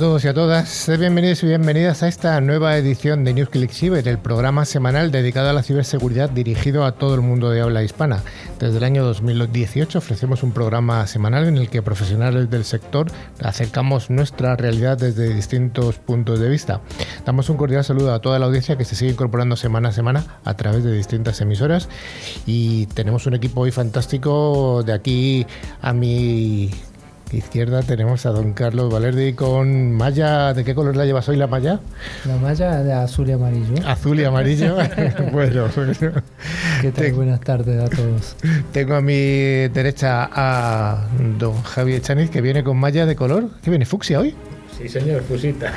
Todos y a todas, bienvenidos y bienvenidas a esta nueva edición de NewsClick Cyber, el programa semanal dedicado a la ciberseguridad dirigido a todo el mundo de habla hispana. Desde el año 2018 ofrecemos un programa semanal en el que profesionales del sector acercamos nuestra realidad desde distintos puntos de vista. Damos un cordial saludo a toda la audiencia que se sigue incorporando semana a semana a través de distintas emisoras y tenemos un equipo hoy fantástico de aquí a mi izquierda tenemos a don Carlos Valerdi con malla. ¿De qué color la llevas hoy la malla? La malla de azul y amarillo. Azul y amarillo. bueno, ¿Qué tal? Buenas tardes a todos. Tengo a mi derecha a don Javier Chaniz que viene con malla de color. ¿Qué viene? ¿Fucsia hoy? Sí, señor, fusita.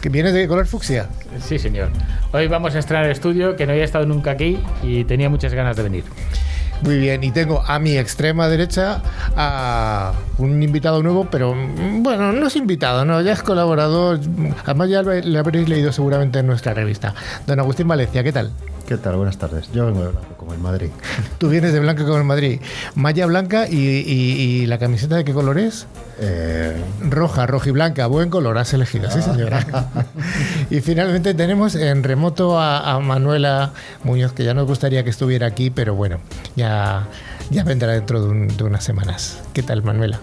¿Que viene de color fucsia? Sí, señor. Hoy vamos a estrenar el estudio que no había estado nunca aquí y tenía muchas ganas de venir. Muy bien, y tengo a mi extrema derecha a un invitado nuevo, pero mm, bueno, no es invitado, no, ya es colaborador. Además, ya le habréis leído seguramente en nuestra revista. Don Agustín Valencia, ¿qué tal? ¿Qué tal? Buenas tardes. Yo vengo de blanco, como el Madrid. Tú vienes de blanco como el Madrid. Malla blanca y, la camiseta de qué color es? Eh... Roja, roja y blanca. Buen color, has elegido, sí señora. y finalmente tenemos en remoto a, Manuela Muñoz, que ya nos gustaría que estuviera aquí, pero bueno, ya, ya vendrá dentro de unas semanas. ¿Qué tal, Manuela?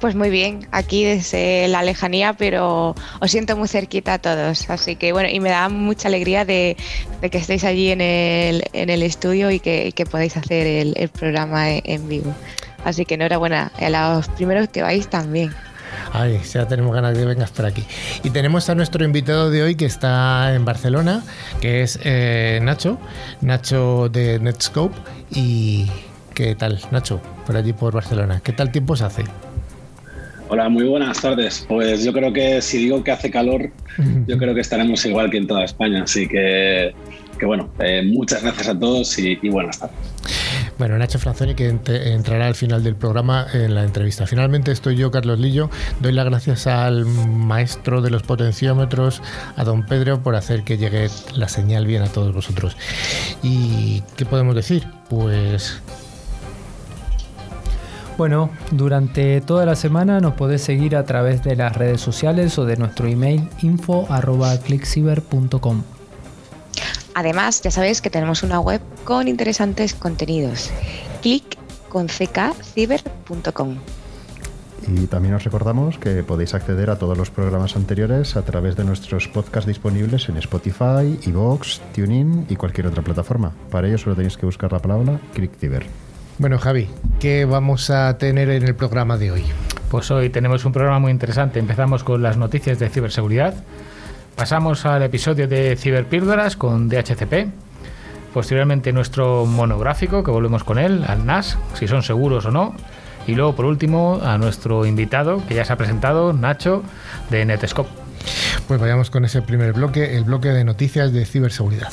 Pues muy bien, aquí desde la lejanía, pero os siento muy cerquita a todos. Así que bueno, y me da mucha alegría de, que estéis allí en el, en el estudio y que, podáis hacer el, programa en, vivo. Así que enhorabuena a los primeros que vais también. Ay, ya tenemos ganas de que vengas por aquí. Y tenemos a nuestro invitado de hoy que está en Barcelona, que es eh, Nacho, Nacho de Netscope. ¿Y qué tal, Nacho, por allí por Barcelona? ¿Qué tal tiempo se hace? Hola, muy buenas tardes. Pues yo creo que si digo que hace calor, yo creo que estaremos igual que en toda España. Así que, bueno, eh, muchas gracias a todos y, buenas tardes. Bueno, Nacho Franzoni, que entrará al final del programa en la entrevista. Finalmente estoy yo, Carlos Lillo. Doy las gracias al maestro de los potenciómetros, a don Pedro, por hacer que llegue la señal bien a todos vosotros. ¿Y qué podemos decir? Pues bueno, durante toda la semana nos podés seguir a través de las redes sociales o de nuestro email info.clickciber.com. Además, ya sabéis que tenemos una web con interesantes contenidos. Click con ckciber.com. Y también os recordamos que podéis acceder a todos los programas anteriores a través de nuestros podcasts disponibles en Spotify, Evox, TuneIn y cualquier otra plataforma. Para ello solo tenéis que buscar la palabra ClickCiber. Bueno, Javi, ¿qué vamos a tener en el programa de hoy? Pues hoy tenemos un programa muy interesante. Empezamos con las noticias de ciberseguridad. Pasamos al episodio de ciberpíldoras con DHCP. Posteriormente nuestro monográfico, que volvemos con él, al NAS, si son seguros o no. Y luego, por último, a nuestro invitado, que ya se ha presentado, Nacho, de Netscope. Pues vayamos con ese primer bloque, el bloque de noticias de ciberseguridad.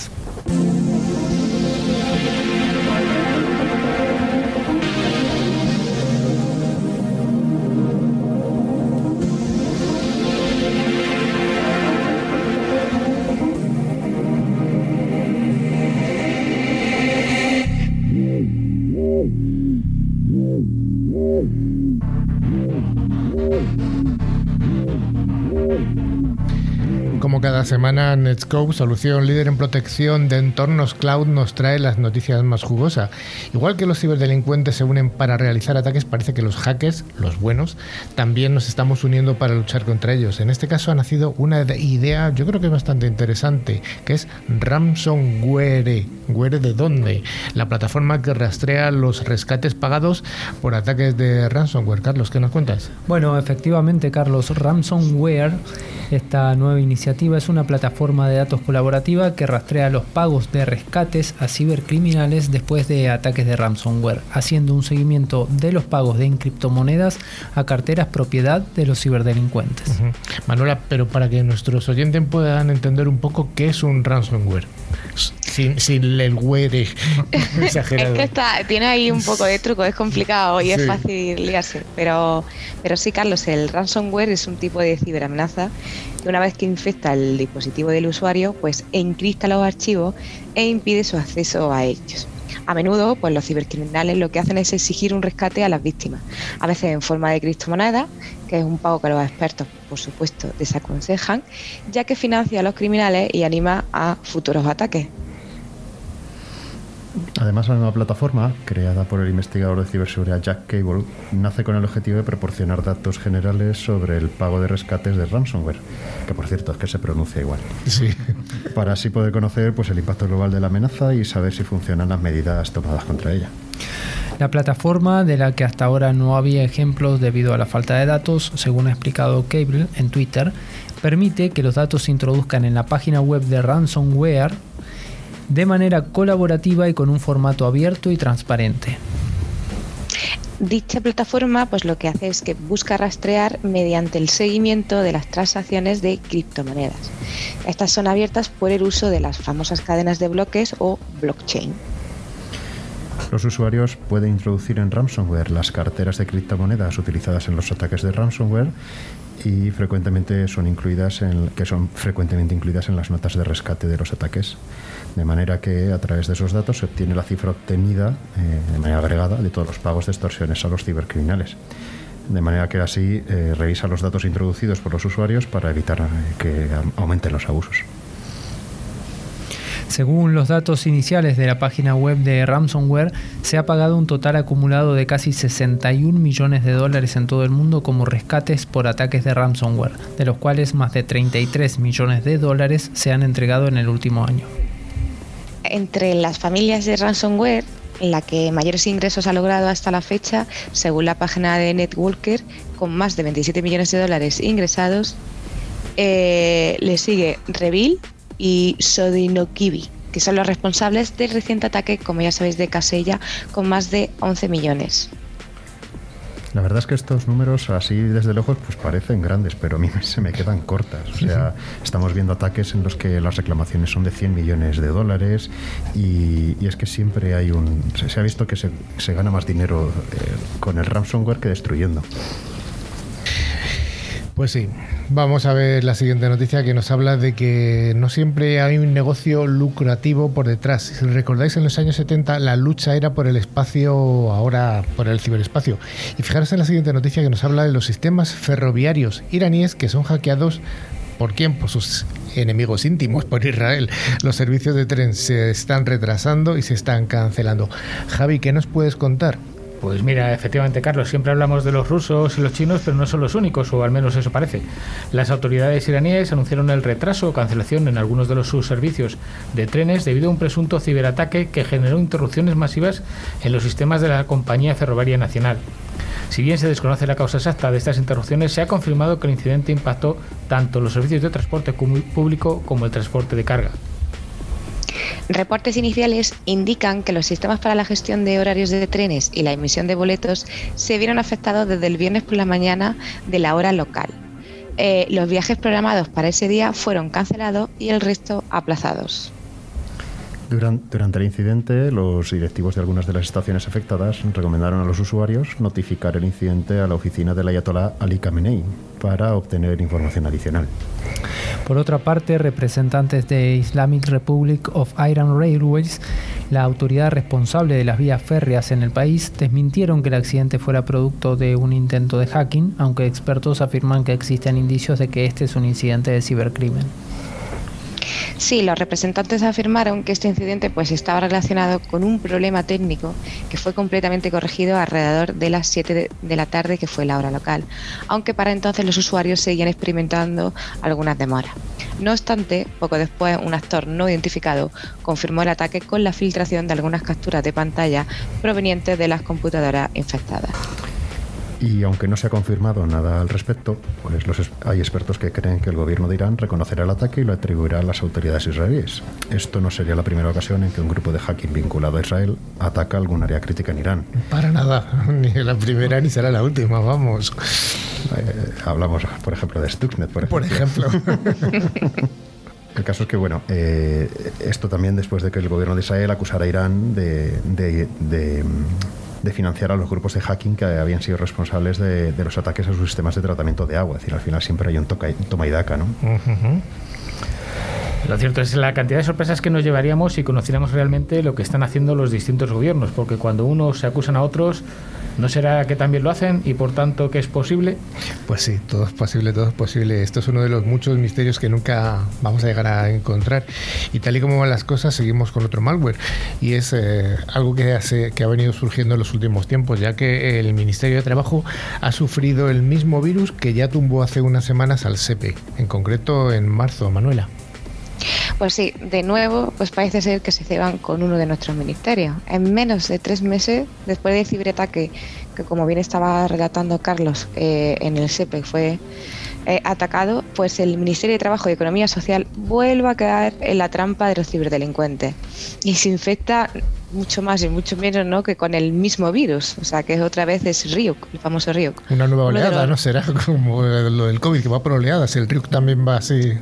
Semana Netscope, solución líder en protección de entornos cloud, nos trae las noticias más jugosas. Igual que los ciberdelincuentes se unen para realizar ataques, parece que los hackers, los buenos, también nos estamos uniendo para luchar contra ellos. En este caso ha nacido una idea, yo creo que es bastante interesante, que es ransomware. ¿Ware de dónde? La plataforma que rastrea los rescates pagados por ataques de ransomware. Carlos, ¿qué nos cuentas? Bueno, efectivamente, Carlos, ransomware, esta nueva iniciativa es una una plataforma de datos colaborativa que rastrea los pagos de rescates a cibercriminales después de ataques de ransomware, haciendo un seguimiento de los pagos de criptomonedas a carteras propiedad de los ciberdelincuentes. Manuela, pero para que nuestros oyentes puedan entender un poco qué es un ransomware sin, sin el güere exagerado. es que tiene ahí un poco de truco, es complicado y es fácil liarse. Pero, pero sí, Carlos, el ransomware es un tipo de ciberamenaza que una vez que infecta el dispositivo del usuario, pues encripta los archivos e impide su acceso a ellos. A menudo, pues los cibercriminales lo que hacen es exigir un rescate a las víctimas, a veces en forma de criptomonedas, que es un pago que los expertos, por supuesto, desaconsejan, ya que financia a los criminales y anima a futuros ataques. Además, la nueva plataforma, creada por el investigador de ciberseguridad Jack Cable, nace con el objetivo de proporcionar datos generales sobre el pago de rescates de ransomware, que por cierto es que se pronuncia igual. Sí. Para así poder conocer pues, el impacto global de la amenaza y saber si funcionan las medidas tomadas contra ella. La plataforma, de la que hasta ahora no había ejemplos debido a la falta de datos, según ha explicado Cable en Twitter, permite que los datos se introduzcan en la página web de ransomware de manera colaborativa y con un formato abierto y transparente. Dicha plataforma pues lo que hace es que busca rastrear mediante el seguimiento de las transacciones de criptomonedas. Estas son abiertas por el uso de las famosas cadenas de bloques o blockchain. Los usuarios pueden introducir en ransomware las carteras de criptomonedas utilizadas en los ataques de ransomware y frecuentemente son incluidas en, que son frecuentemente incluidas en las notas de rescate de los ataques. De manera que a través de esos datos se obtiene la cifra obtenida eh, de manera agregada de todos los pagos de extorsiones a los cibercriminales. De manera que así eh, revisa los datos introducidos por los usuarios para evitar eh, que aumenten los abusos. Según los datos iniciales de la página web de Ransomware, se ha pagado un total acumulado de casi 61 millones de dólares en todo el mundo como rescates por ataques de ransomware, de los cuales más de 33 millones de dólares se han entregado en el último año. Entre las familias de ransomware, la que mayores ingresos ha logrado hasta la fecha, según la página de Netwalker, con más de 27 millones de dólares ingresados, eh, le sigue Revil, y Sodinokibi, que son los responsables del reciente ataque, como ya sabéis, de Casella, con más de 11 millones. La verdad es que estos números así desde lejos pues parecen grandes, pero a mí se me quedan cortas. O sea, estamos viendo ataques en los que las reclamaciones son de 100 millones de dólares y, es que siempre hay un... Se, ha visto que se, gana más dinero eh, con el ransomware que destruyendo. Pues sí, vamos a ver la siguiente noticia que nos habla de que no siempre hay un negocio lucrativo por detrás. Si recordáis, en los años 70 la lucha era por el espacio, ahora por el ciberespacio. Y fijaros en la siguiente noticia que nos habla de los sistemas ferroviarios iraníes que son hackeados ¿Por quién? Por sus enemigos íntimos, por Israel. Los servicios de tren se están retrasando y se están cancelando. Javi, ¿qué nos puedes contar? Pues mira, efectivamente, Carlos, siempre hablamos de los rusos y los chinos, pero no son los únicos, o al menos eso parece. Las autoridades iraníes anunciaron el retraso o cancelación en algunos de los sus servicios de trenes debido a un presunto ciberataque que generó interrupciones masivas en los sistemas de la compañía ferroviaria nacional. Si bien se desconoce la causa exacta de estas interrupciones, se ha confirmado que el incidente impactó tanto los servicios de transporte público como el transporte de carga. Reportes iniciales indican que los sistemas para la gestión de horarios de trenes y la emisión de boletos se vieron afectados desde el viernes por la mañana de la hora local. Eh, los viajes programados para ese día fueron cancelados y el resto aplazados. Durante, el incidente, los directivos de algunas de las estaciones afectadas recomendaron a los usuarios notificar el incidente a la oficina del Ayatollah Ali Khamenei para obtener información adicional. Por otra parte, representantes de Islamic Republic of Iran Railways, la autoridad responsable de las vías férreas en el país, desmintieron que el accidente fuera producto de un intento de hacking, aunque expertos afirman que existen indicios de que este es un incidente de cibercrimen. Sí, los representantes afirmaron que este incidente pues estaba relacionado con un problema técnico que fue completamente corregido alrededor de las 7 de la tarde, que fue la hora local, aunque para entonces los usuarios seguían experimentando algunas demoras. No obstante, poco después un actor no identificado confirmó el ataque con la filtración de algunas capturas de pantalla provenientes de las computadoras infectadas. Y aunque no se ha confirmado nada al respecto, pues los, hay expertos que creen que el gobierno de Irán reconocerá el ataque y lo atribuirá a las autoridades israelíes. Esto no sería la primera ocasión en que un grupo de hacking vinculado a Israel ataca algún área crítica en Irán. Para nada, ni la primera ni será la última, vamos. Eh, hablamos, por ejemplo, de Stuxnet, por ejemplo. El caso es que, bueno, eh, esto también después de que el gobierno de Israel acusara a Irán de de financiar a los grupos de hacking que habían sido responsables de, los ataques a sus sistemas de tratamiento de agua. Es decir, al final siempre hay un, toca, toma y daca, ¿no? Lo cierto es la cantidad de sorpresas que nos llevaríamos si conociéramos realmente lo que están haciendo los distintos gobiernos, porque cuando unos se acusan a otros, ¿no será que también lo hacen y por tanto que es posible? Pues sí, todo es posible, todo es posible. Esto es uno de los muchos misterios que nunca vamos a llegar a encontrar. Y tal y como van las cosas, seguimos con otro malware. Y es eh, algo que, hace, que ha venido surgiendo en los últimos tiempos, ya que el Ministerio de Trabajo ha sufrido el mismo virus que ya tumbó hace unas semanas al SEPE, en concreto en marzo, Manuela. Pues sí, de nuevo, pues parece ser que se ceban con uno de nuestros ministerios. En menos de tres meses, después del ciberataque, que como bien estaba relatando Carlos, eh, en el SEPE fue eh, atacado, pues el Ministerio de Trabajo y Economía Social vuelve a caer en la trampa de los ciberdelincuentes y se infecta mucho más y mucho menos ¿no? que con el mismo virus. O sea, que otra vez es Ryuk, el famoso Ryuk. Una nueva oleada, ¿no? Será como lo del COVID, que va por oleadas. El Ryuk también va así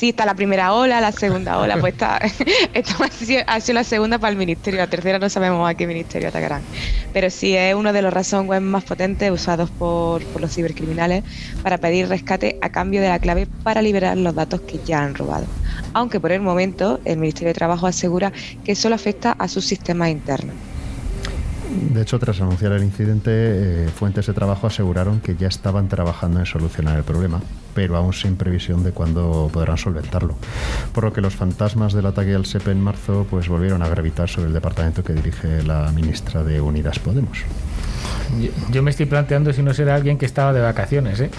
sí, está la primera ola, la segunda ola, pues está, ha, sido, la segunda para el ministerio, la tercera no sabemos a qué ministerio atacarán. Pero sí es uno de los razones web más potentes usados por, por los cibercriminales para pedir rescate a cambio de la clave para liberar los datos que ya han robado. Aunque por el momento el Ministerio de Trabajo asegura que solo afecta a sus sistemas internos. De hecho, tras anunciar el incidente, eh, fuentes de trabajo aseguraron que ya estaban trabajando en solucionar el problema, pero aún sin previsión de cuándo podrán solventarlo. Por lo que los fantasmas del ataque al SEPE en marzo pues, volvieron a gravitar sobre el departamento que dirige la ministra de Unidas Podemos. Yo, me estoy planteando si no será alguien que estaba de vacaciones. ¿eh?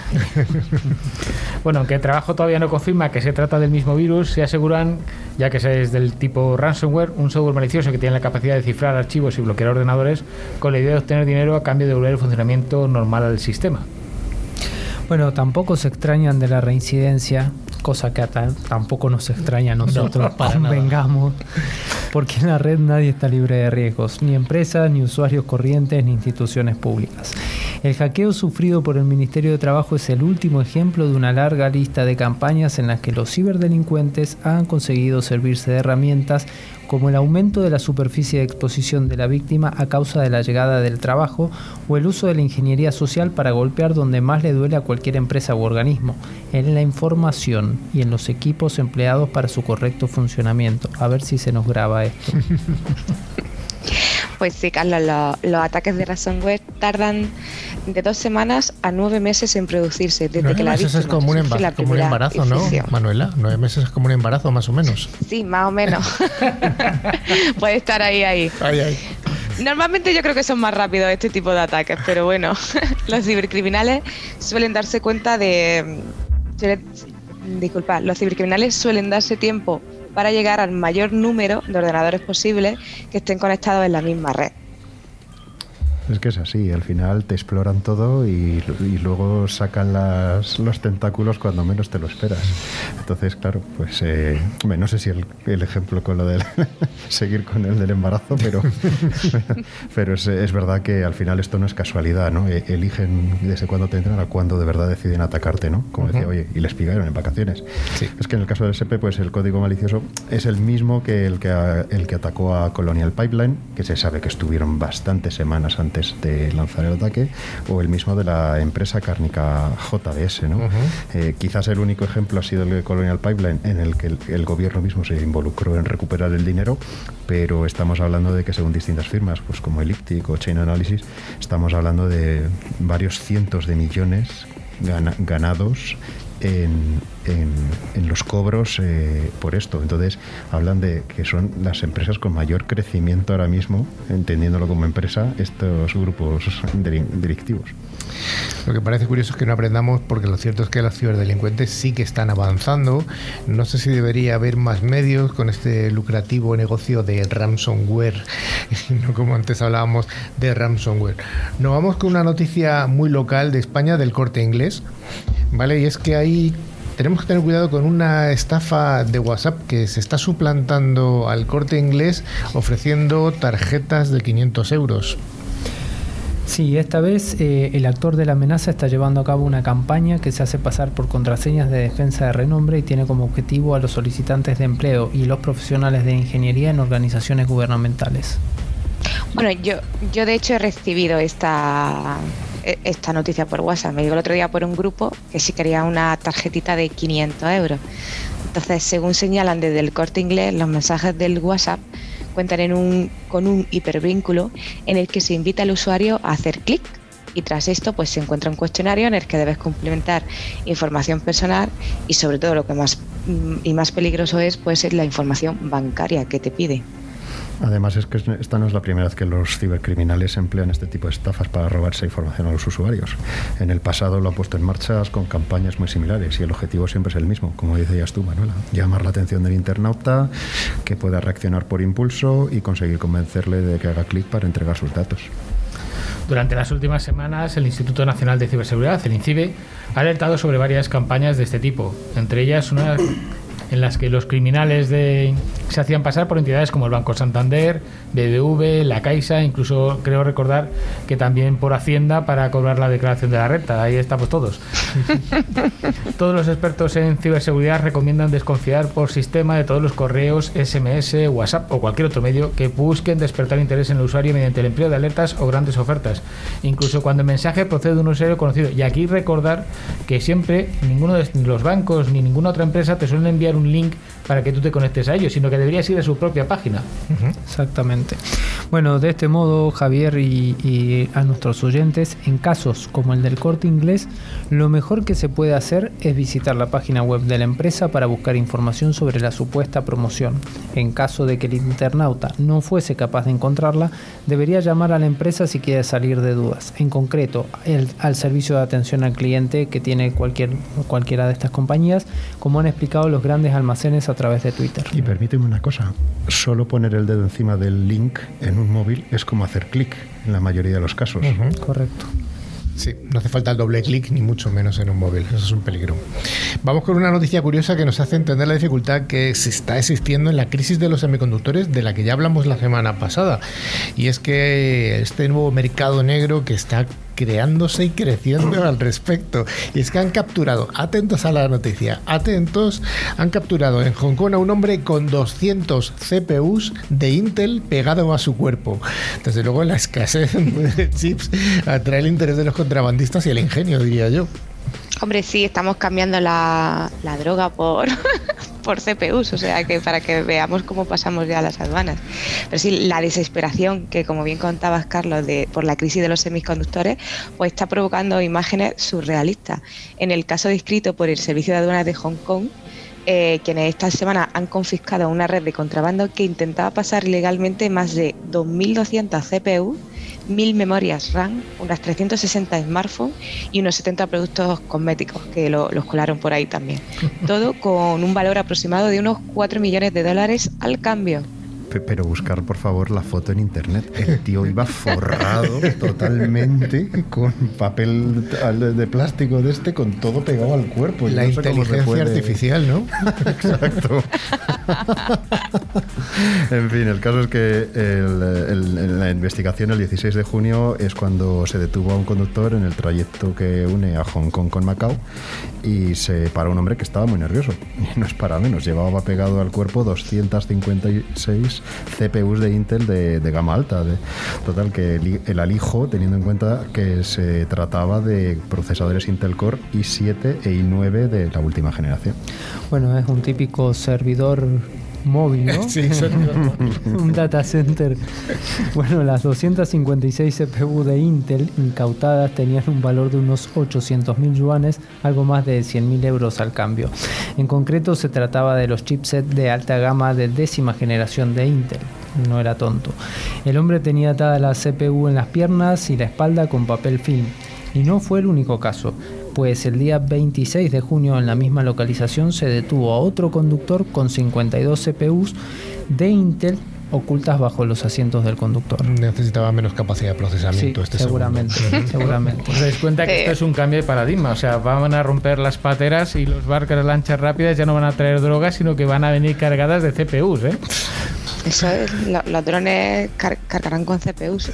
bueno, aunque el trabajo todavía no confirma que se trata del mismo virus, se aseguran, ya que es del tipo ransomware, un software malicioso que tiene la capacidad de cifrar archivos y bloquear ordenadores con la idea de obtener dinero a cambio de volver el funcionamiento normal al sistema. Bueno, tampoco se extrañan de la reincidencia cosa que tampoco nos extraña a nosotros, no, vengamos, porque en la red nadie está libre de riesgos, ni empresas, ni usuarios corrientes, ni instituciones públicas. El hackeo sufrido por el Ministerio de Trabajo es el último ejemplo de una larga lista de campañas en las que los ciberdelincuentes han conseguido servirse de herramientas como el aumento de la superficie de exposición de la víctima a causa de la llegada del trabajo o el uso de la ingeniería social para golpear donde más le duele a cualquier empresa u organismo, en la información y en los equipos empleados para su correcto funcionamiento. A ver si se nos graba esto. Pues sí, Carlos, los, ataques de ransomware tardan de dos semanas a nueve meses en producirse. Desde que la meses es como un, embarazo, ¿no, Manuela? Nueve meses es como un embarazo, más o menos. Sí, más o menos. Puede estar ahí, ahí. Normalmente yo creo que son más rápidos este tipo de ataques, pero bueno, los cibercriminales suelen darse cuenta de... Disculpa, los cibercriminales suelen darse tiempo para llegar al mayor número de ordenadores posible que estén conectados en la misma red. Es que es así, al final te exploran todo y, luego sacan las, los tentáculos cuando menos te lo esperas. Entonces, claro, pues eh, no sé si el, ejemplo con lo de seguir con el del embarazo, pero, pero es, es, verdad que al final esto no es casualidad, ¿no? E, eligen desde cuándo te entran a cuándo de verdad deciden atacarte, ¿no? Como decía, oye, y les picaron en vacaciones. Es que en el caso del SP, pues el código malicioso es el mismo que el que, el que atacó a Colonial Pipeline, que se sabe que estuvieron bastantes semanas antes de lanzar el ataque, o el mismo de la empresa cárnica JBS. ¿no? Eh, quizás el único ejemplo ha sido el de Colonial Pipeline, en el que el, gobierno mismo se involucró en recuperar el dinero, pero estamos hablando de que según distintas firmas, pues como Elliptic o Chain Analysis, estamos hablando de varios cientos de millones ganados en, los cobros eh, por esto. Entonces, hablan de que son las empresas con mayor crecimiento ahora mismo, entendiéndolo como empresa, estos grupos directivos. Lo que parece curioso es que no aprendamos porque lo cierto es que los ciberdelincuentes sí que están avanzando. No sé si debería haber más medios con este lucrativo negocio de ransomware, no como antes hablábamos de ransomware. Nos vamos con una noticia muy local de España del corte inglés, ¿vale? Y es que hay tenemos que tener cuidado con una estafa de WhatsApp que se está suplantando al corte inglés ofreciendo tarjetas de 500 euros. Sí, esta vez eh, el actor de la amenaza está llevando a cabo una campaña que se hace pasar por contraseñas de defensa de renombre y tiene como objetivo a los solicitantes de empleo y los profesionales de ingeniería en organizaciones gubernamentales. Bueno, yo, yo de hecho he recibido esta, e, esta noticia por WhatsApp. Me llegó el otro día por un grupo que sí quería una tarjetita de 500 euros. Entonces, según señalan desde el corte inglés, los mensajes del WhatsApp cuentan con un hipervínculo en el que se invita al usuario a hacer clic y tras esto pues se encuentra un cuestionario en el que debes complementar información personal y sobre todo lo que más mm, y más peligroso es pues la información bancaria que te pide. Además es que esta no es la primera vez que los cibercriminales emplean este tipo de estafas para robarse información a los usuarios. En el pasado lo han puesto en marcha con campañas muy similares y el objetivo siempre es el mismo, como decías tú, Manuela. Llamar la atención del internauta, que pueda reaccionar por impulso y conseguir convencerle de que haga clic para entregar sus datos. Durante las últimas semanas, el Instituto Nacional de Ciberseguridad, el INCIBE, ha alertado sobre varias campañas de este tipo, entre ellas una en las que los criminales de, se hacían pasar por entidades como el Banco Santander, BBV, la Caixa, incluso creo recordar que también por Hacienda para cobrar la declaración de la renta. Ahí estamos todos. todos los expertos en ciberseguridad recomiendan desconfiar por sistema de todos los correos, SMS, WhatsApp o cualquier otro medio que busquen despertar interés en el usuario mediante el empleo de alertas o grandes ofertas, incluso cuando el mensaje procede de un usuario conocido. Y aquí recordar que siempre ninguno de los bancos ni ninguna otra empresa te suelen enviar un un link para que tú te conectes a ellos, sino que deberías ir a su propia página. Exactamente. Bueno, de este modo, Javier y, a nuestros oyentes, en casos como el del corte inglés, lo mejor que se puede hacer es visitar la página web de la empresa para buscar información sobre la supuesta promoción. En caso de que el internauta no fuese capaz de encontrarla, debería llamar a la empresa si quiere salir de dudas. En concreto, el, al servicio de atención al cliente que tiene cualquier, cualquiera de estas compañías, como han explicado los grandes almacenes a través de Twitter. Y permíteme una cosa, solo poner el dedo encima del link en un móvil es como hacer clic en la mayoría de los casos. correcto. Sí, no hace falta el doble clic ni mucho menos en un móvil, eso es un peligro. Vamos con una noticia curiosa que nos hace entender la dificultad que se está existiendo en la crisis de los semiconductores de la que ya hablamos la semana pasada. Y es que este nuevo mercado negro que está creándose y creciendo al respecto. Y es que han capturado, atentos a la noticia, atentos, han capturado en Hong Kong a un hombre con 200 CPUs de Intel pegado a su cuerpo. Desde luego la escasez de chips atrae el interés de los contrabandistas y el ingenio, diría yo. Hombre, sí, estamos cambiando la, la droga por, por CPUs, o sea que para que veamos cómo pasamos ya las aduanas. Pero sí, la desesperación que, como bien contabas, Carlos, de, por la crisis de los semiconductores, pues está provocando imágenes surrealistas. En el caso descrito por el Servicio de Aduanas de Hong Kong, eh, quienes esta semana han confiscado una red de contrabando que intentaba pasar ilegalmente más de 2.200 CPU, 1.000 memorias RAM, unas 360 smartphones y unos 70 productos cosméticos que los colaron por ahí también. Todo con un valor aproximado de unos 4 millones de dólares al cambio pero buscar por favor la foto en internet. El tío iba forrado totalmente con papel de plástico de este, con todo pegado al cuerpo. La inteligencia artificial, ¿no? Exacto. en fin, el caso es que en la investigación el 16 de junio es cuando se detuvo a un conductor en el trayecto que une a Hong Kong con Macao y se paró un hombre que estaba muy nervioso. Y no es para menos, llevaba pegado al cuerpo 256 CPUs de Intel de, gama alta. Total, que el, alijo, teniendo en cuenta que se trataba de procesadores Intel Core i7 e i9 de la última generación. Bueno, es un típico servidor móvil, ¿no? Sí, un data center. Bueno, las 256 CPU de Intel incautadas tenían un valor de unos 800.000 yuanes, algo más de 100.000 euros al cambio. En concreto se trataba de los chipsets de alta gama de décima generación de Intel. No era tonto. El hombre tenía atada la CPU en las piernas y la espalda con papel film. Y no fue el único caso pues el día 26 de junio en la misma localización se detuvo a otro conductor con 52 CPUs de Intel ocultas bajo los asientos del conductor. Necesitaba menos capacidad de procesamiento este seguramente, seguramente. Os dais cuenta que esto es un cambio de paradigma, o sea, van a romper las pateras y los barcos de lanchas rápidas ya no van a traer drogas, sino que van a venir cargadas de CPUs, ¿eh? Eso es, los drones cargarán con CPUs.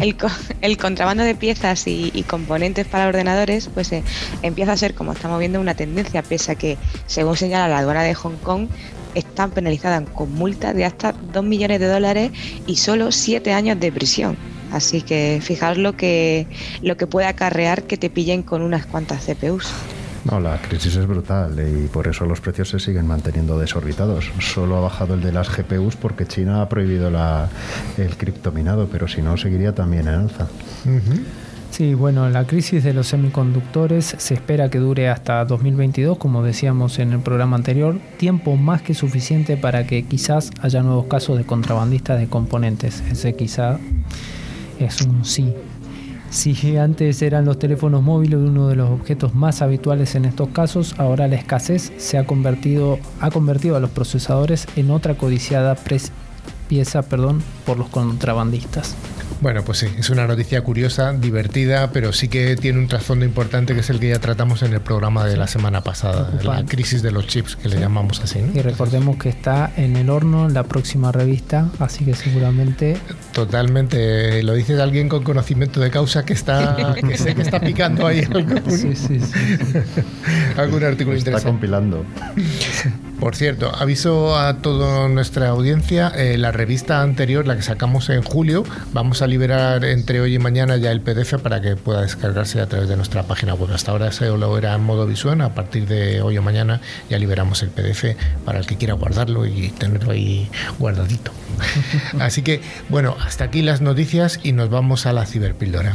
El, contrabando de piezas y, componentes para ordenadores pues eh, empieza a ser, como estamos viendo, una tendencia, pese a que, según señala la aduana de Hong Kong, están penalizadas con multas de hasta 2 millones de dólares y solo 7 años de prisión. Así que fijaos lo que, lo que puede acarrear que te pillen con unas cuantas CPUs. No, la crisis es brutal y por eso los precios se siguen manteniendo desorbitados. Solo ha bajado el de las GPUs porque China ha prohibido la, el criptominado, pero si no, seguiría también en alza. Sí, bueno, la crisis de los semiconductores se espera que dure hasta 2022, como decíamos en el programa anterior, tiempo más que suficiente para que quizás haya nuevos casos de contrabandistas de componentes. Ese quizá es un sí. Si antes eran los teléfonos móviles uno de los objetos más habituales en estos casos, ahora la escasez se ha convertido, ha convertido a los procesadores en otra codiciada pieza perdón, por los contrabandistas. Bueno, pues sí, es una noticia curiosa, divertida, pero sí que tiene un trasfondo importante que es el que ya tratamos en el programa de la semana pasada, la crisis de los chips, que le llamamos así. Y recordemos que está en el horno en la próxima revista, así que seguramente... Totalmente, lo dice alguien con conocimiento de causa que está que sé que está picando ahí algún, sí, sí, algún artículo está interesante. compilando. Por cierto, aviso a toda nuestra audiencia, eh, la revista anterior, la que sacamos en julio, vamos a liberar entre hoy y mañana ya el PDF para que pueda descargarse a través de nuestra página web. Hasta ahora se lo era en modo visual, a partir de hoy o mañana ya liberamos el PDF para el que quiera guardarlo y tenerlo ahí guardadito. Así que, bueno, hasta aquí las noticias y nos vamos a la ciberpíldora.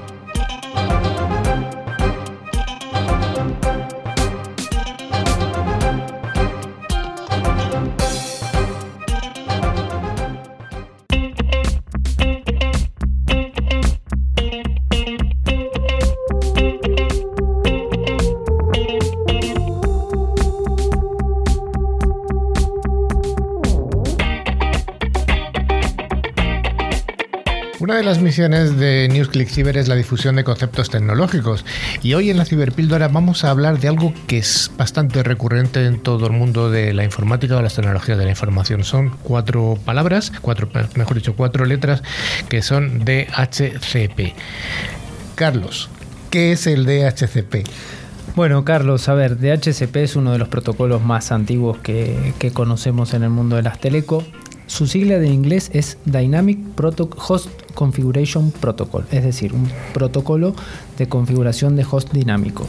Las misiones de NewsClick Cyber es la difusión de conceptos tecnológicos y hoy en la Ciberpíldora vamos a hablar de algo que es bastante recurrente en todo el mundo de la informática o las tecnologías de la información. Son cuatro palabras, cuatro, mejor dicho, cuatro letras que son DHCP. Carlos, ¿qué es el DHCP? Bueno, Carlos, a ver, DHCP es uno de los protocolos más antiguos que, que conocemos en el mundo de las teleco. Su sigla de inglés es Dynamic Host Configuration Protocol, es decir, un protocolo de configuración de host dinámico.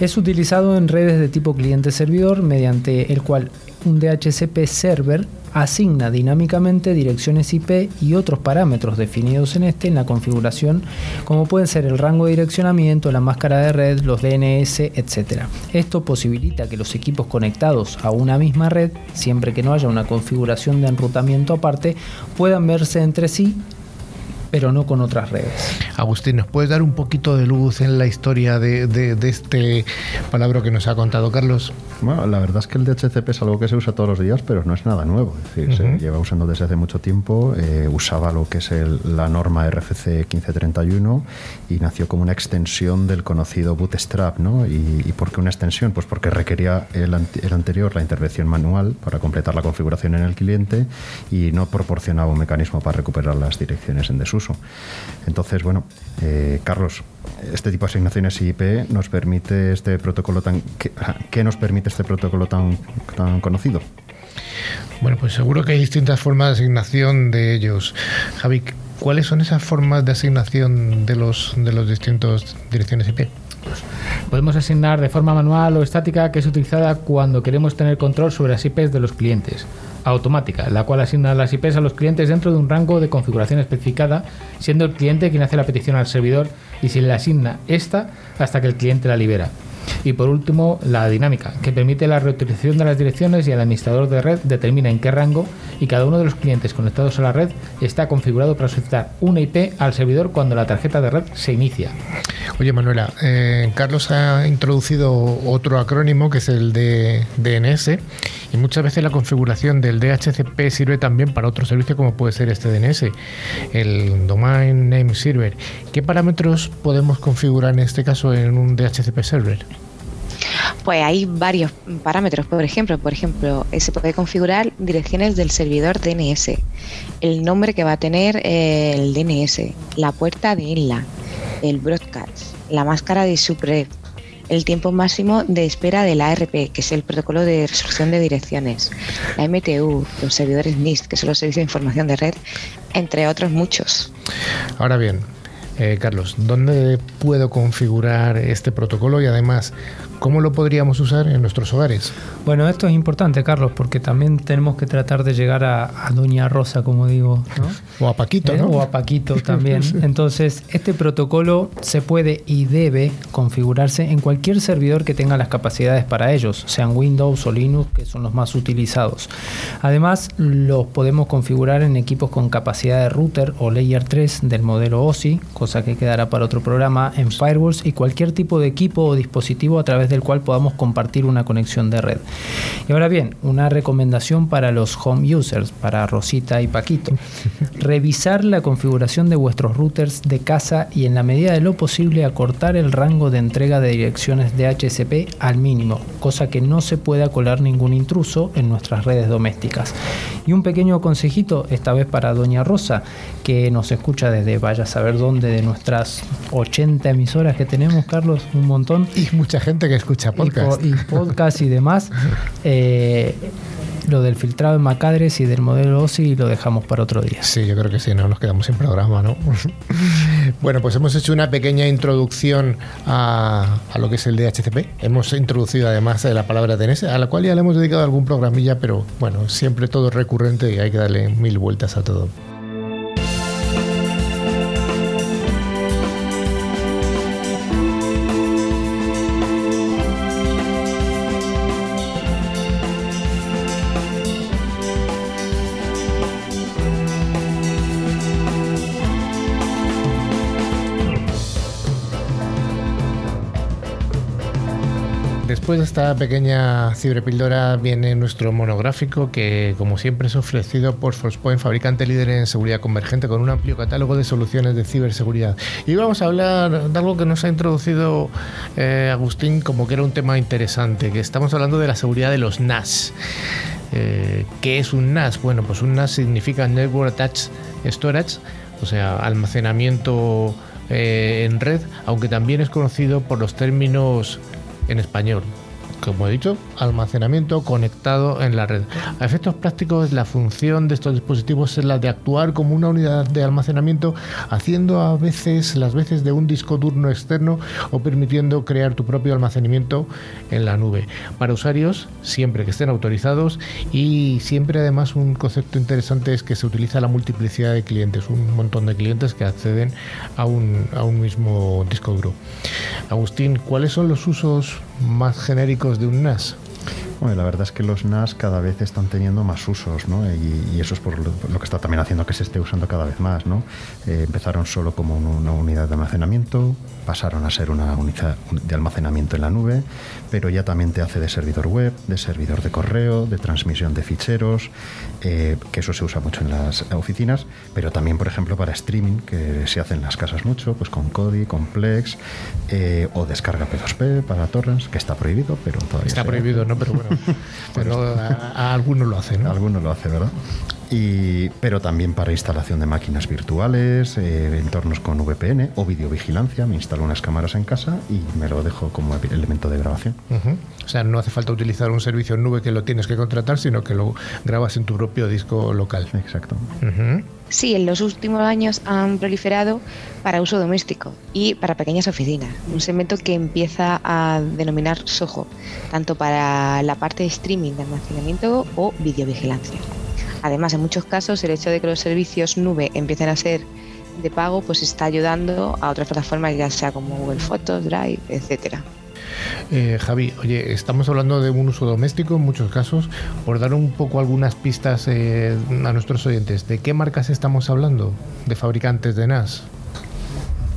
Es utilizado en redes de tipo cliente-servidor mediante el cual un DHCP server asigna dinámicamente direcciones IP y otros parámetros definidos en este en la configuración, como pueden ser el rango de direccionamiento, la máscara de red, los DNS, etc. Esto posibilita que los equipos conectados a una misma red, siempre que no haya una configuración de enrutamiento aparte, puedan verse entre sí pero no con otras redes. Agustín, ¿nos puedes dar un poquito de luz en la historia de, de, de este palabra que nos ha contado Carlos? Bueno, la verdad es que el DHCP es algo que se usa todos los días, pero no es nada nuevo. Es decir, uh -huh. se lleva usando desde hace mucho tiempo. Eh, usaba lo que es el, la norma RFC 1531 y nació como una extensión del conocido Bootstrap. ¿no? ¿Y, y por qué una extensión? Pues porque requería el, el anterior la intervención manual para completar la configuración en el cliente y no proporcionaba un mecanismo para recuperar las direcciones en desuso. Entonces, bueno, eh, Carlos, este tipo de asignaciones IP nos permite este protocolo tan. ¿qué, ¿qué, nos permite este protocolo tan, tan conocido? Bueno, pues seguro que hay distintas formas de asignación de ellos. Javi, ¿cuáles son esas formas de asignación de los de los distintos direcciones IP? Podemos asignar de forma manual o estática que es utilizada cuando queremos tener control sobre las IPs de los clientes automática, la cual asigna las IPs a los clientes dentro de un rango de configuración especificada, siendo el cliente quien hace la petición al servidor y se le asigna esta hasta que el cliente la libera. Y por último, la dinámica, que permite la reutilización de las direcciones y el administrador de red determina en qué rango y cada uno de los clientes conectados a la red está configurado para solicitar una IP al servidor cuando la tarjeta de red se inicia. Oye, Manuela, eh, Carlos ha introducido otro acrónimo que es el de DNS y muchas veces la configuración del DHCP sirve también para otro servicio como puede ser este DNS, el Domain Name Server. ¿Qué parámetros podemos configurar en este caso en un DHCP server? Pues hay varios parámetros, por ejemplo, por ejemplo, se puede configurar direcciones del servidor DNS, el nombre que va a tener el DNS, la puerta de ENLA, el broadcast, la máscara de subred, el tiempo máximo de espera de la ARP, que es el protocolo de resolución de direcciones, la MTU, los servidores NIST, que son los servicios de información de red, entre otros muchos. Ahora bien, eh, Carlos, ¿dónde puedo configurar este protocolo y además ¿Cómo lo podríamos usar en nuestros hogares? Bueno, esto es importante, Carlos, porque también tenemos que tratar de llegar a, Doña Rosa, como digo. O a Paquito, ¿Eh? ¿no? O a Paquito también. Entonces, este protocolo se puede y debe configurarse en cualquier servidor que tenga las capacidades para ellos, sean Windows o Linux, que son los más utilizados. Además, los podemos configurar en equipos con capacidad de router o layer 3 del modelo OSI, cosa que quedará para otro programa, en firewalls y cualquier tipo de equipo o dispositivo a través de del cual podamos compartir una conexión de red. Y ahora bien, una recomendación para los home users, para Rosita y Paquito. Revisar la configuración de vuestros routers de casa y en la medida de lo posible acortar el rango de entrega de direcciones de HCP al mínimo, cosa que no se pueda colar ningún intruso en nuestras redes domésticas. Y un pequeño consejito, esta vez para Doña Rosa, que nos escucha desde vaya a saber dónde de nuestras 80 emisoras que tenemos, Carlos, un montón. Y mucha gente que escucha podcast. Y, podcast y demás. Eh, lo del filtrado en Macadres y del modelo OSI lo dejamos para otro día. Sí, yo creo que sí, no nos quedamos sin programa, ¿no? bueno, pues hemos hecho una pequeña introducción a, a, lo que es el DHCP. Hemos introducido además la palabra DNS, a la cual ya le hemos dedicado algún programilla, pero bueno, siempre todo es recurrente y hay que darle mil vueltas a todo. Después de esta pequeña ciberpíldora viene nuestro monográfico que, como siempre, es ofrecido por Forcepoint, fabricante líder en seguridad convergente, con un amplio catálogo de soluciones de ciberseguridad. Y vamos a hablar de algo que nos ha introducido eh, Agustín como que era un tema interesante, que estamos hablando de la seguridad de los NAS. Eh, ¿Qué es un NAS? Bueno, pues un NAS significa Network Attached Storage, o sea, almacenamiento eh, en red, aunque también es conocido por los términos en español. Como he dicho, almacenamiento conectado en la red. A efectos prácticos, la función de estos dispositivos es la de actuar como una unidad de almacenamiento, haciendo a veces las veces de un disco duro externo o permitiendo crear tu propio almacenamiento en la nube. Para usuarios, siempre que estén autorizados y siempre además un concepto interesante es que se utiliza la multiplicidad de clientes, un montón de clientes que acceden a un, a un mismo disco duro. Agustín, ¿cuáles son los usos más genéricos de un NAS? Bueno, la verdad es que los NAS cada vez están teniendo más usos, ¿no? Y, eso es por lo, que está también haciendo que se esté usando cada vez más, ¿no? Eh, empezaron solo como una unidad de almacenamiento, pasaron a ser una unidad de almacenamiento en la nube, pero ya también te hace de servidor web, de servidor de correo, de transmisión de ficheros, eh, que eso se usa mucho en las oficinas, pero también, por ejemplo, para streaming, que se hace en las casas mucho, pues con Kodi, con Plex, eh, o descarga P2P para torrents, que está prohibido, pero todavía Está prohibido, ¿no? Pero bueno, pero a, algunos lo hacen, ¿no? Algunos lo hacen, ¿verdad? Y, pero también para instalación de máquinas virtuales, eh, entornos con VPN o videovigilancia. Me instalo unas cámaras en casa y me lo dejo como elemento de grabación. O sea, no hace falta utilizar un servicio en nube que lo tienes que contratar, sino que lo grabas en tu propio disco local. Exacto. Sí, en los últimos años han proliferado para uso doméstico y para pequeñas oficinas. Un segmento que empieza a denominar SOHO, tanto para la parte de streaming de almacenamiento o videovigilancia. Además, en muchos casos, el hecho de que los servicios nube empiecen a ser de pago, pues está ayudando a otras plataformas, ya sea como Google Fotos, Drive, etcétera. Eh, Javi, oye, estamos hablando de un uso doméstico en muchos casos. Por dar un poco algunas pistas eh, a nuestros oyentes, ¿de qué marcas estamos hablando? ¿De fabricantes de NAS?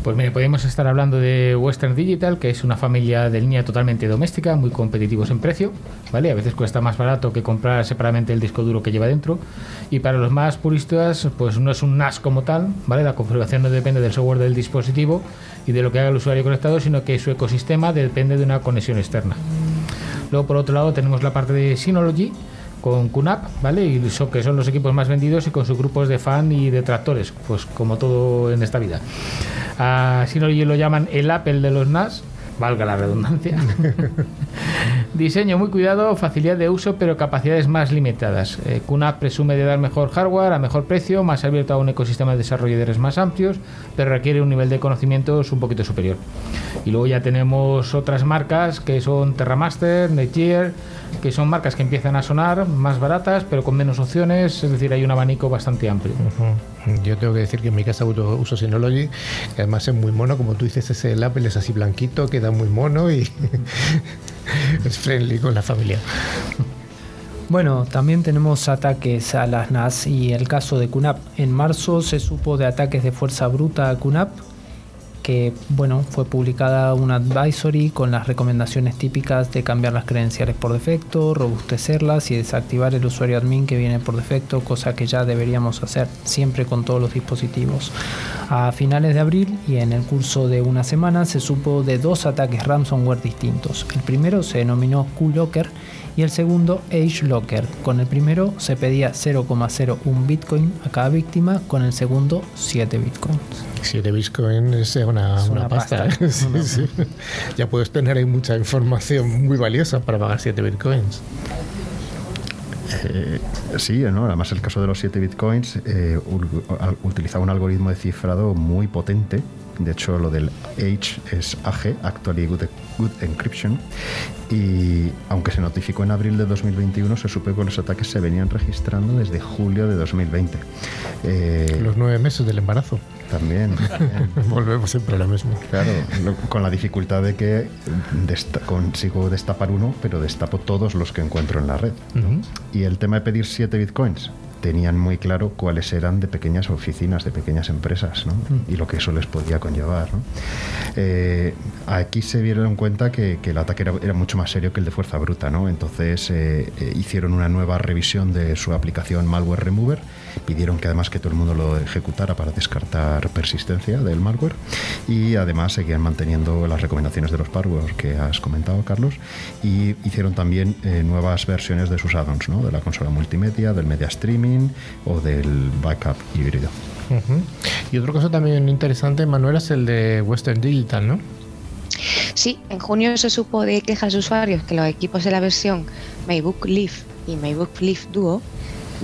Pues mire, podemos estar hablando de Western Digital, que es una familia de línea totalmente doméstica, muy competitivos en precio, ¿vale? A veces cuesta más barato que comprar separadamente el disco duro que lleva dentro. Y para los más puristas, pues no es un NAS como tal, ¿vale? La configuración no depende del software del dispositivo y de lo que haga el usuario conectado, sino que su ecosistema depende de una conexión externa. Luego, por otro lado, tenemos la parte de Synology, con QNAP, ¿vale? Y que son los equipos más vendidos y con sus grupos de fan y detractores, pues como todo en esta vida. Así lo llaman el Apple de los NAS, valga la redundancia. Diseño muy cuidado, facilidad de uso, pero capacidades más limitadas. Eh, QNAP presume de dar mejor hardware a mejor precio, más abierto a un ecosistema de desarrolladores más amplios, pero requiere un nivel de conocimientos un poquito superior. Y luego ya tenemos otras marcas que son Terramaster, Netgear, que son marcas que empiezan a sonar más baratas, pero con menos opciones, es decir, hay un abanico bastante amplio. Yo tengo que decir que en mi casa uso Synology, que además es muy mono, como tú dices, ese el Apple es así blanquito, queda muy mono y es friendly con la familia. Bueno, también tenemos ataques a las NAS y el caso de QNAP. En marzo se supo de ataques de fuerza bruta a QNAP que bueno, fue publicada una advisory con las recomendaciones típicas de cambiar las credenciales por defecto, robustecerlas y desactivar el usuario admin que viene por defecto, cosa que ya deberíamos hacer siempre con todos los dispositivos. A finales de abril y en el curso de una semana se supo de dos ataques ransomware distintos. El primero se denominó Q-Locker y el segundo Age Locker. Con el primero se pedía 0,01 Bitcoin a cada víctima, con el segundo 7 Bitcoins. 7 Bitcoin es una, una, pasta. ¿eh? Ya puedes tener ahí mucha información muy valiosa para pagar 7 Bitcoins. Eh, sí, ¿no? además el caso de los 7 bitcoins eh, utilizaba un algoritmo de cifrado muy potente de hecho, lo del H es AG, Actually Good, Good Encryption. Y aunque se notificó en abril de 2021, se supo que los ataques se venían registrando desde julio de 2020. Eh, los nueve meses del embarazo. También. Volvemos siempre a lo mismo. Claro, con la dificultad de que consigo destapar uno, pero destapo todos los que encuentro en la red. Y el tema de pedir 7 bitcoins, tenían muy claro cuáles eran de pequeñas oficinas, de pequeñas empresas, ¿no? Mm. y lo que eso les podía conllevar. ¿no? Eh, aquí se dieron cuenta que, el ataque era, mucho más serio que el de fuerza bruta, ¿no? entonces eh, eh, hicieron una nueva revisión de su aplicación Malware Remover, pidieron que además que todo el mundo lo ejecutara para descartar persistencia del malware y además seguían manteniendo las recomendaciones de los firewalls que has comentado, Carlos, y hicieron también nuevas versiones de sus add-ons, ¿no? de la consola multimedia, del media streaming, o del backup híbrido. Y otro caso también interesante, Manuel, es el de Western Digital, ¿no? Sí, en junio se supo de quejas de usuarios que los equipos de la versión MyBook Leaf y MyBook Leaf Duo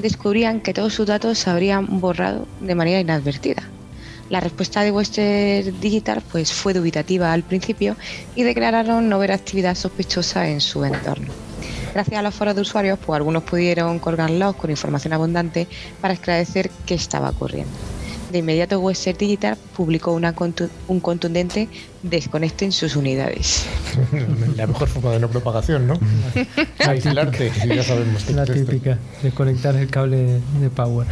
descubrían que todos sus datos se habrían borrado de manera inadvertida. La respuesta de Western Digital pues, fue dubitativa al principio y declararon no ver actividad sospechosa en su entorno. Gracias a los foros de usuarios, pues algunos pudieron colgarlos con información abundante para esclarecer qué estaba ocurriendo. De inmediato Western Digital publicó una un contundente desconecten sus unidades. La mejor forma de no propagación, ¿no? Aislarte, ya sabemos. La típica, desconectar el cable de power.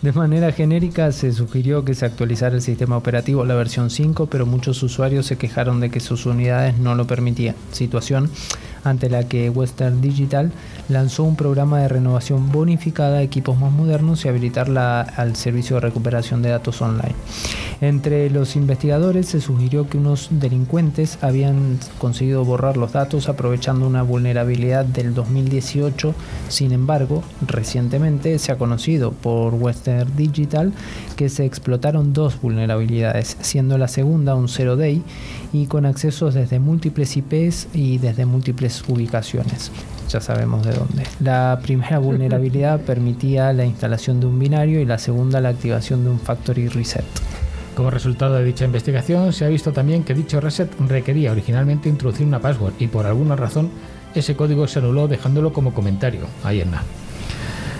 De manera genérica se sugirió que se actualizara el sistema operativo la versión 5, pero muchos usuarios se quejaron de que sus unidades no lo permitían. Situación ante la que Western Digital lanzó un programa de renovación bonificada a equipos más modernos y habilitarla al servicio de recuperación de datos online. Entre los investigadores se sugirió que unos delincuentes habían conseguido borrar los datos aprovechando una vulnerabilidad del 2018. Sin embargo, recientemente se ha conocido por Western Digital que se explotaron dos vulnerabilidades, siendo la segunda un zero day y con accesos desde múltiples IPs y desde múltiples ubicaciones. Ya sabemos de dónde. La primera vulnerabilidad permitía la instalación de un binario y la segunda la activación de un factory reset. Como resultado de dicha investigación, se ha visto también que dicho reset requería originalmente introducir una password y por alguna razón ese código se anuló dejándolo como comentario. Ahí en nada.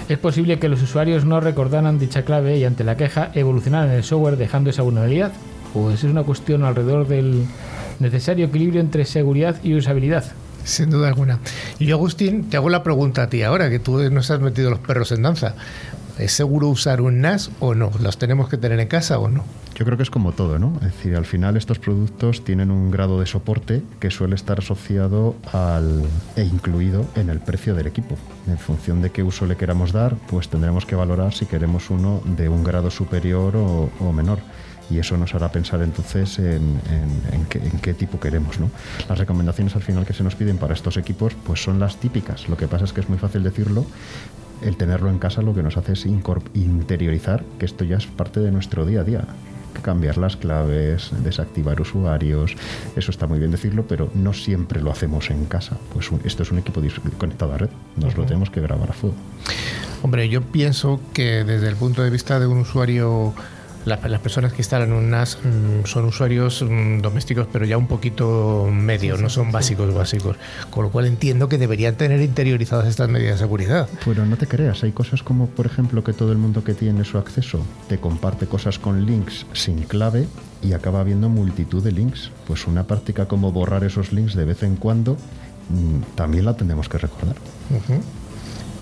Es posible que los usuarios no recordaran dicha clave y ante la queja evolucionaran el software dejando esa vulnerabilidad. Pues es una cuestión alrededor del necesario equilibrio entre seguridad y usabilidad. Sin duda alguna. Y yo, Agustín, te hago la pregunta a ti ahora, que tú nos has metido los perros en danza. ¿Es seguro usar un NAS o no? ¿Los tenemos que tener en casa o no? Yo creo que es como todo, ¿no? Es decir, al final estos productos tienen un grado de soporte que suele estar asociado al, e incluido en el precio del equipo. En función de qué uso le queramos dar, pues tendremos que valorar si queremos uno de un grado superior o, menor. Y eso nos hará pensar entonces en, qué, tipo queremos. ¿no? Las recomendaciones al final que se nos piden para estos equipos pues son las típicas. Lo que pasa es que es muy fácil decirlo. El tenerlo en casa lo que nos hace es interiorizar que esto ya es parte de nuestro día a día cambiar las claves, desactivar usuarios, eso está muy bien decirlo, pero no siempre lo hacemos en casa. Pues esto es un equipo conectado a red, nos lo tenemos que grabar a fuego. Hombre, yo pienso que desde el punto de vista de un usuario las, personas que instalan un NAS mm, son usuarios mm, domésticos, pero ya un poquito medio, no son básicos básicos. Con lo cual entiendo que deberían tener interiorizadas estas medidas de seguridad. Pero no te creas, hay cosas como, por ejemplo, que todo el mundo que tiene su acceso te comparte cosas con links sin clave y acaba habiendo multitud de links. Pues una práctica como borrar esos links de vez en cuando mm, también la tenemos que recordar.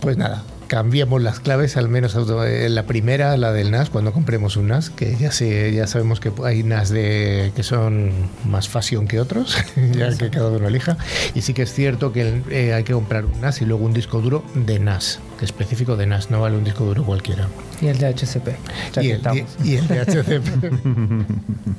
Pues nada, cambiemos las claves, al menos en la primera, la del NAS, cuando compremos un NAS, que ya sé, ya sabemos que hay NAS de, que son más fashion que otros, ya que cada uno elija. Y sí que es cierto que eh, hay que comprar un NAS y luego un disco duro de NAS, que específico de NAS, no vale un disco duro cualquiera. Y el de HCP. y el de HCP.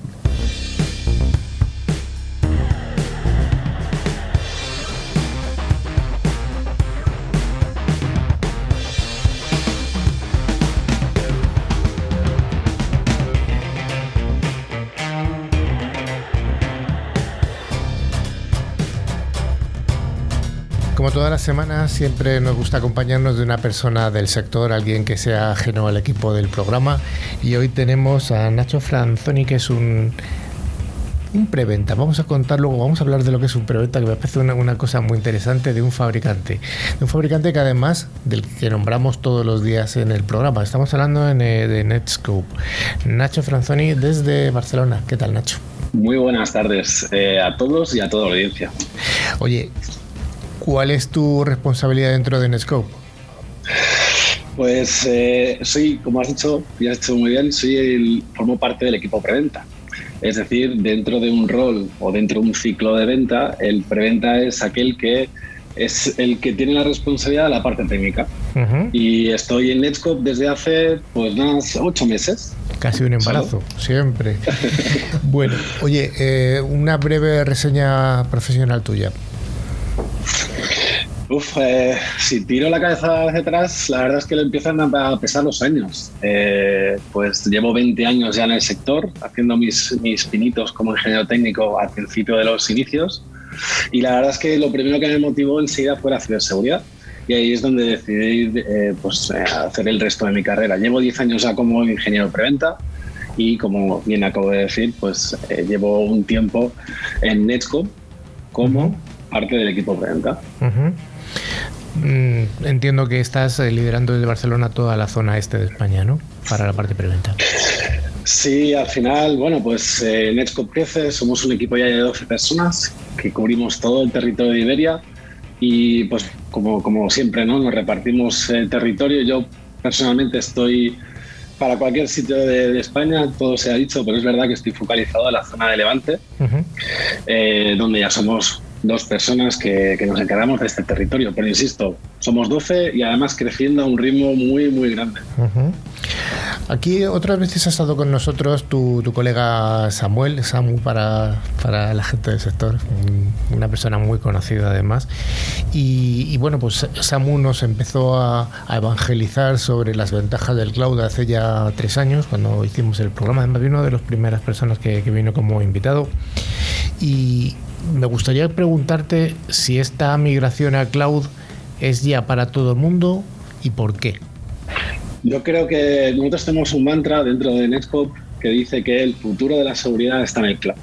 todas las semanas, siempre nos gusta acompañarnos de una persona del sector, alguien que sea ajeno al equipo del programa. Y hoy tenemos a Nacho Franzoni, que es un, un preventa. Vamos a contar luego, vamos a hablar de lo que es un preventa, que me parece una, cosa muy interesante de un fabricante. De un fabricante que además del que nombramos todos los días en el programa. Estamos hablando en, eh, de Netscope. Nacho Franzoni desde Barcelona. ¿Qué tal, Nacho? Muy buenas tardes eh, a todos y a toda la audiencia. Oye, ¿Cuál es tu responsabilidad dentro de Netscope? Pues eh, soy, como has dicho, ya has dicho muy bien, soy el, formo parte del equipo preventa. Es decir, dentro de un rol o dentro de un ciclo de venta, el preventa es aquel que es el que tiene la responsabilidad de la parte técnica. Y estoy en Netscope desde hace, pues, unos ocho meses. Casi un embarazo, siempre. bueno, oye, eh, una breve reseña profesional tuya. Uf, eh, si tiro la cabeza hacia atrás, la verdad es que le empiezan a pesar los años. Eh, pues llevo 20 años ya en el sector, haciendo mis, mis pinitos como ingeniero técnico al principio de los inicios. Y la verdad es que lo primero que me motivó enseguida fue la ciberseguridad. Y ahí es donde decidí eh, pues, hacer el resto de mi carrera. Llevo 10 años ya como ingeniero preventa y como bien acabo de decir, pues llevo un tiempo en Netscope como parte del equipo preventa. Mm, entiendo que estás eh, liderando desde Barcelona toda la zona este de España, ¿no? Para la parte preventa. Sí, al final, bueno, pues eh, Netscope crece, somos un equipo ya de 12 personas que cubrimos todo el territorio de Iberia y pues como, como siempre, ¿no? Nos repartimos el territorio. Yo personalmente estoy para cualquier sitio de, España, todo se ha dicho, pero es verdad que estoy focalizado en la zona de Levante, eh, donde ya somos dos personas que, nos encargamos de este territorio. Pero insisto, somos 12 y además creciendo a un ritmo muy, muy grande. Aquí otras veces ha estado con nosotros tu, colega Samuel, Samu para, para, la gente del sector, una persona muy conocida además. Y, bueno, pues Samu nos empezó a, evangelizar sobre las ventajas del cloud hace ya tres años, cuando hicimos el programa. Además, vino de las primeras personas que, que vino como invitado. Y, me gustaría preguntarte si esta migración a cloud es ya para todo el mundo y por qué. Yo creo que nosotros tenemos un mantra dentro de Netscope que dice que el futuro de la seguridad está en el cloud.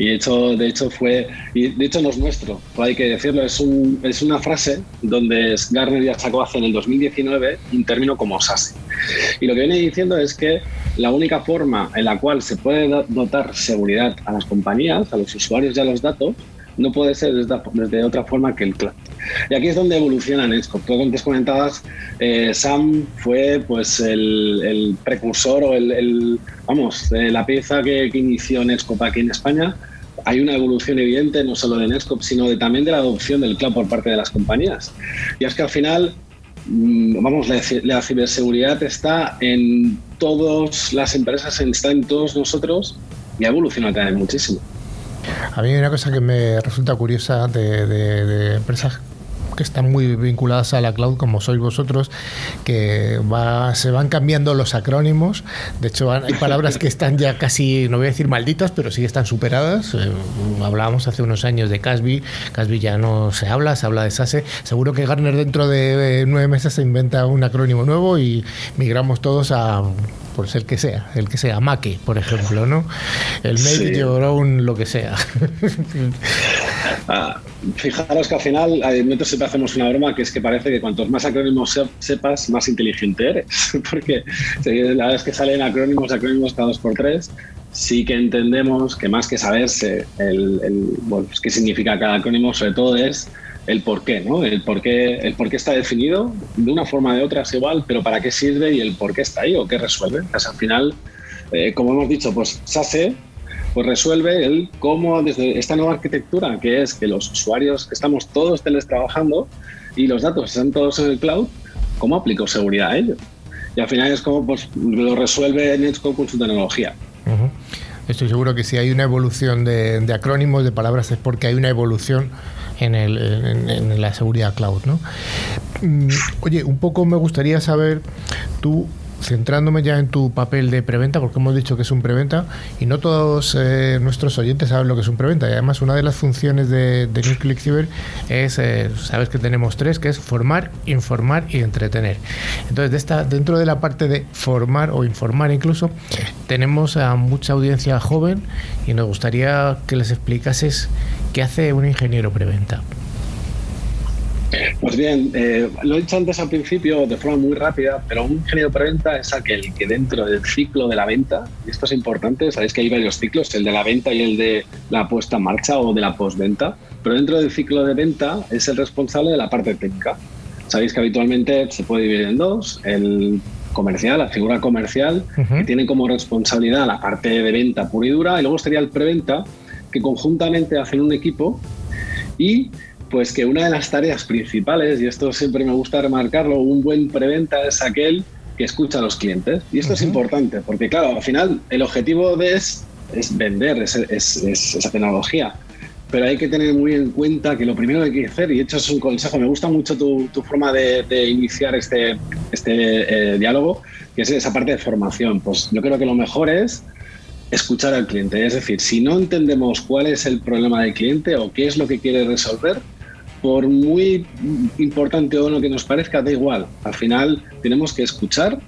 Y hecho, de hecho fue, y de hecho no es nuestro, hay que decirlo, es, un, es una frase donde Garner ya sacó hace en el 2019 un término como SASE. Y lo que viene diciendo es que la única forma en la cual se puede dotar seguridad a las compañías, a los usuarios y a los datos, no puede ser desde, otra forma que el cloud. Y aquí es donde evoluciona Netscope. Tú antes comentabas, eh, Sam fue pues el, precursor o el, vamos, la pieza que, que, inició Netscope aquí en España. Hay una evolución evidente no solo de Netscope, sino de, también de la adopción del cloud por parte de las compañías. Y es que al final mm, vamos, la, la, ciberseguridad está en todas las empresas, está en todos nosotros y ha evolucionado también muchísimo. A mí hay una cosa que me resulta curiosa de, de empresas que están muy vinculadas a la cloud, como sois vosotros, que va, se van cambiando los acrónimos. De hecho, hay palabras que están ya casi, no voy a decir malditas, pero sí están superadas. Eh, hablábamos hace unos años de Casby, Casby ya no se habla, se habla de SASE. Seguro que Gartner dentro de nueve meses se inventa un acrónimo nuevo y migramos todos a por ser que sea, el que sea, Make, por ejemplo, ¿no? El Make sí. un lo que sea. Ah, fijaros que al final, nosotros siempre hacemos una broma que es que parece que cuantos más acrónimos sepas, más inteligente eres. Porque la es que salen acrónimos, acrónimos cada dos por tres. Sí que entendemos que más que saberse el, bueno, pues qué significa cada acrónimo, sobre todo es el por qué, ¿no? El por qué, el por qué está definido, de una forma o de otra es igual, pero para qué sirve y el por qué está ahí o qué resuelve. Pues al final, eh, como hemos dicho, pues SASE pues resuelve el cómo desde esta nueva arquitectura, que es que los usuarios estamos todos teletrabajando y los datos están todos en el cloud, cómo aplico seguridad a ello. Y al final es como pues, lo resuelve Netscope con su tecnología. Estoy seguro que si hay una evolución de, de, acrónimos, de palabras, es porque hay una evolución en, el, en, la seguridad cloud. ¿no? Mm, oye, un poco me gustaría saber, tú centrándome ya en tu papel de preventa, porque hemos dicho que es un preventa, y no todos eh, nuestros oyentes saben lo que es un preventa. Y además, una de las funciones de, de Click Cyber es, eh, sabes que tenemos tres, que es formar, informar y entretener. Entonces, de esta, dentro de la parte de formar o informar incluso, tenemos a mucha audiencia joven y nos gustaría que les explicases ¿Qué hace un ingeniero preventa? Pues bien, eh, lo he dicho antes al principio de forma muy rápida, pero un ingeniero preventa es aquel que dentro del ciclo de la venta, y esto es importante, sabéis que hay varios ciclos, el de la venta y el de la puesta en marcha o de la postventa, pero dentro del ciclo de venta es el responsable de la parte técnica. Sabéis que habitualmente se puede dividir en dos, el comercial, la figura comercial, que tiene como responsabilidad la parte de venta pura y dura, y luego estaría el preventa, que conjuntamente hacen un equipo y pues que una de las tareas principales, y esto siempre me gusta remarcarlo, un buen preventa es aquel que escucha a los clientes. Y esto es importante, porque claro, al final el objetivo de es, es vender es, esa tecnología. Pero hay que tener muy en cuenta que lo primero que hay que hacer, y hecho es un consejo, me gusta mucho tu, forma de, iniciar este, este eh, diálogo, que es esa parte de formación. Pues yo creo que lo mejor es escuchar al cliente. Es decir, si no entendemos cuál es el problema del cliente o qué es lo que quiere resolver, por muy importante o no que nos parezca, da igual. Al final tenemos que escuchar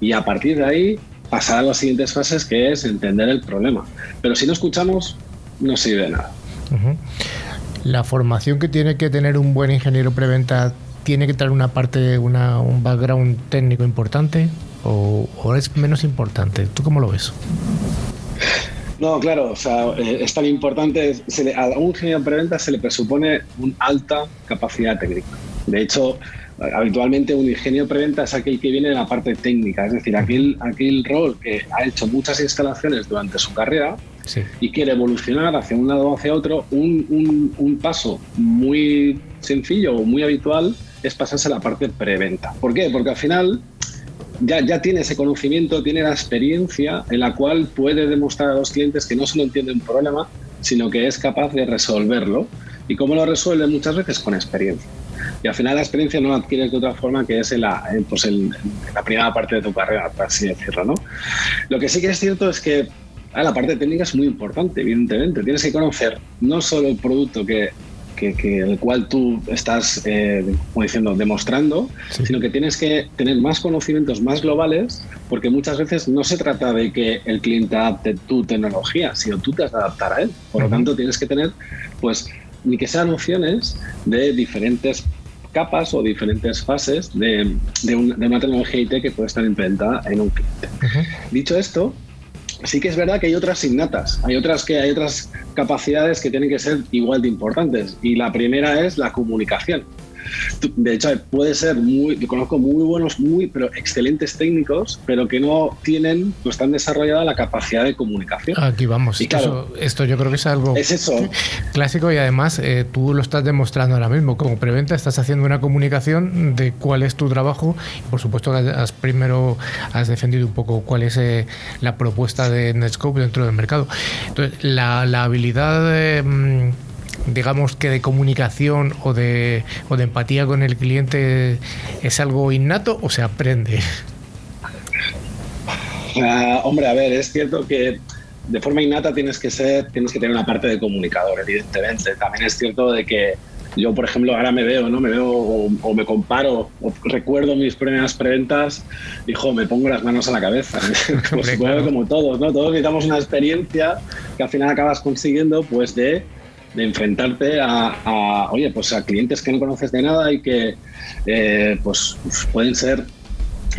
y a partir de ahí pasar a las siguientes fases, que es entender el problema. Pero si no escuchamos, no sirve de nada. La formación que tiene que tener un buen ingeniero preventa tiene que tener una parte, una, un background técnico importante o, o es menos importante. ¿Tú cómo lo ves? No, claro, o sea, eh, es tan importante. a un ingeniero de preventa se le presupone una alta capacidad técnica. De hecho, habitualmente un ingeniero preventa es aquel que viene de la parte técnica, es decir, aquel, aquel rol que ha hecho muchas instalaciones durante su carrera y quiere evolucionar hacia un lado o hacia otro. Un, un paso muy sencillo o muy habitual es pasarse a la parte preventa. ¿Por qué? Porque al final ya, ya tiene ese conocimiento, tiene la experiencia en la cual puede demostrar a los clientes que no solo entiende un problema, sino que es capaz de resolverlo. ¿Y cómo lo resuelve? Muchas veces con experiencia. Y al final la experiencia no la adquieres de otra forma que es en la, pues la primera parte de tu carrera, por así decirlo. ¿no? Lo que sí que es cierto es que ah, la parte técnica es muy importante, evidentemente. Tienes que conocer no solo el producto que, que, el cual tú estás, eh, como diciendo, demostrando, sino que tienes que tener más conocimientos más globales, porque muchas veces no se trata de que el cliente adapte tu tecnología, sino tú te has de adaptar a él. Por lo tanto, tienes que tener, pues, ni que sean opciones de diferentes capas o diferentes fases de, de, una tecnología IT que puede estar implementada en un cliente. Dicho esto, sí que es verdad que hay otras innatas, hay otras que hay otras capacidades que tienen que ser igual de importantes y la primera es la comunicación. De hecho, puede ser muy, yo conozco muy buenos, muy, pero excelentes técnicos, pero que no tienen, no están desarrollada la capacidad de comunicación. Aquí vamos. Y claro, esto yo creo que es algo es eso. clásico y además eh, tú lo estás demostrando ahora mismo. Como preventa estás haciendo una comunicación de cuál es tu trabajo y por supuesto has primero has defendido un poco cuál es eh, la propuesta de Netscope dentro del mercado. Entonces, la, habilidad de, mm, digamos que de comunicación o de, o de empatía con el cliente es algo innato o se aprende? Ah, hombre, a ver, es cierto que de forma innata tienes que ser, tienes que tener una parte de comunicador, evidentemente. También es cierto de que yo, por ejemplo, ahora me veo, ¿no? Me veo o, me comparo o recuerdo mis primeras preventas y, jo, me pongo las manos a la cabeza. pues como todos, ¿no? Todos necesitamos una experiencia que al final acabas consiguiendo, pues, de, de enfrentarte a, oye, pues a clientes que no conoces de nada y que, eh, pues, pueden ser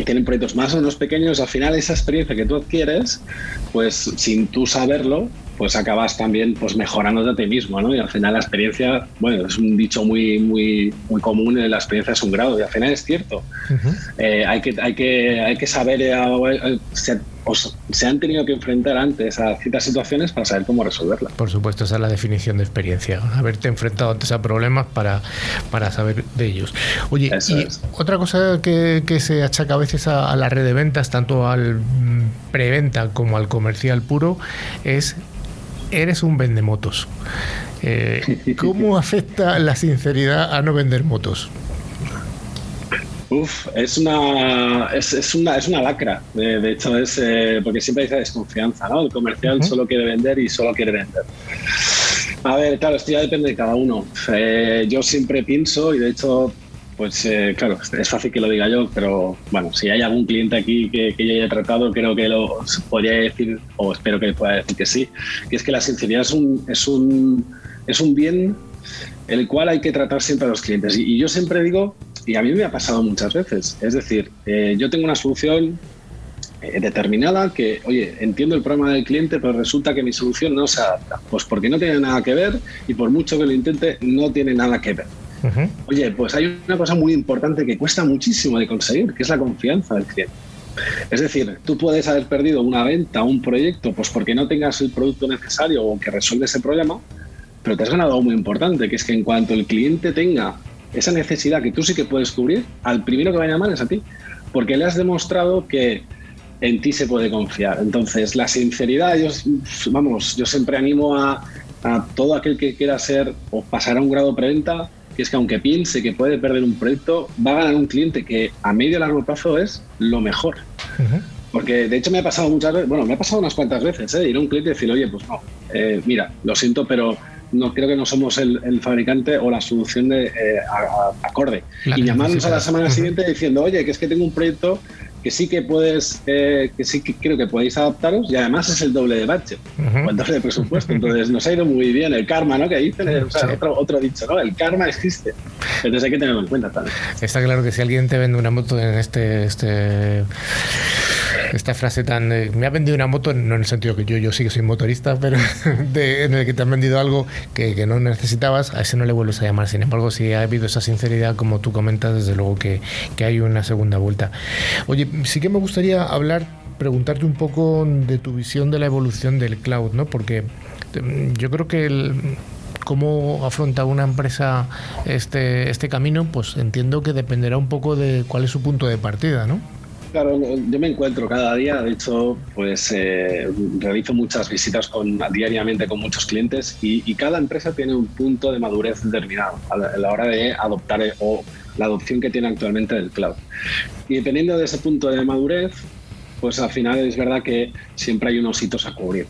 tienen proyectos más o menos pequeños, al final esa experiencia que tú adquieres, pues sin tú saberlo, pues acabas también pues mejorando de ti mismo, ¿no? Y al final la experiencia, bueno, es un dicho muy, muy, muy común, la experiencia es un grado, y al final es cierto. Eh, hay, que, hay, que, hay que saber, eh, eh, se, han tenido que enfrentar antes a ciertas situaciones para saber cómo resolverlas. Por supuesto, esa es la definición de experiencia, haberte enfrentado antes a problemas para, para saber de ellos. Oye, y otra cosa que, que, se achaca a veces a, a la red de ventas, tanto al mm, preventa como al comercial puro, es eres un vendemotos. Eh, ¿Cómo afecta la sinceridad a no vender motos? Uf, es una, es, una, es una lacra. De, hecho, es eh, porque siempre dice desconfianza, ¿no? El comercial solo quiere vender y solo quiere vender. A ver, claro, esto ya depende de cada uno. Eh, yo siempre pienso, y de hecho pues eh, claro, es fácil que lo diga yo, pero bueno, si hay algún cliente aquí que, yo haya tratado, creo que lo podría decir, o espero que pueda decir que sí, que es que la sinceridad es un, es un, es un bien el cual hay que tratar siempre a los clientes. Y, yo siempre digo, y a mí me ha pasado muchas veces, es decir, eh, yo tengo una solución eh, determinada que, oye, entiendo el problema del cliente, pero resulta que mi solución no se adapta. Pues porque no tiene nada que ver y por mucho que lo intente, no tiene nada que ver. Oye, pues hay una cosa muy importante que cuesta muchísimo de conseguir, que es la confianza del cliente. Es decir, tú puedes haber perdido una venta un proyecto pues porque no tengas el producto necesario o que resuelve ese problema, pero te has ganado algo muy importante, que es que en cuanto el cliente tenga esa necesidad que tú sí que puedes cubrir, al primero que va a llamar es a ti, porque le has demostrado que en ti se puede confiar. Entonces, la sinceridad, yo, vamos, yo siempre animo a, a todo aquel que quiera ser o pasar a un grado preventa, que es que aunque piense que puede perder un proyecto, va a ganar un cliente que a medio y largo plazo es lo mejor. Porque de hecho me ha pasado muchas veces, bueno, me ha pasado unas cuantas veces, ¿eh? ir a un cliente y decir, oye, pues no, eh, mira, lo siento, pero no creo que no somos el, fabricante o la solución de eh, acorde. y llamarnos a la semana siguiente diciendo, oye, que es que tengo un proyecto que sí que puedes, eh, que sí que creo que podéis adaptaros y además es el doble de budget, el doble de presupuesto. Entonces nos ha ido muy bien el karma, ¿no? Que dicen, otro, otro, dicho, ¿no? El karma existe. Entonces hay que tenerlo en cuenta también. Está claro que si alguien te vende una moto en este, este esta frase tan me ha vendido una moto, no en el sentido que yo, yo sí que soy motorista, pero en el que te han vendido algo que, que, no necesitabas, a ese no le vuelves a llamar. Sin embargo, si ha habido esa sinceridad, como tú comentas, desde luego que, que hay una segunda vuelta. Oye, sí que me gustaría hablar, preguntarte un poco de tu visión de la evolución del cloud, ¿no? Porque mm, yo creo que el, cómo afronta una empresa este, este camino, pues entiendo que dependerá un poco de cuál es su punto de partida, ¿no? Claro, yo me encuentro cada día, de hecho, pues eh, realizo muchas visitas con, diariamente con muchos clientes y, cada empresa tiene un punto de madurez determinado a la, hora de adoptar eh, o la adopción que tiene actualmente del cloud. Y dependiendo de ese punto de madurez, pues al final es verdad que siempre hay unos hitos a cubrir.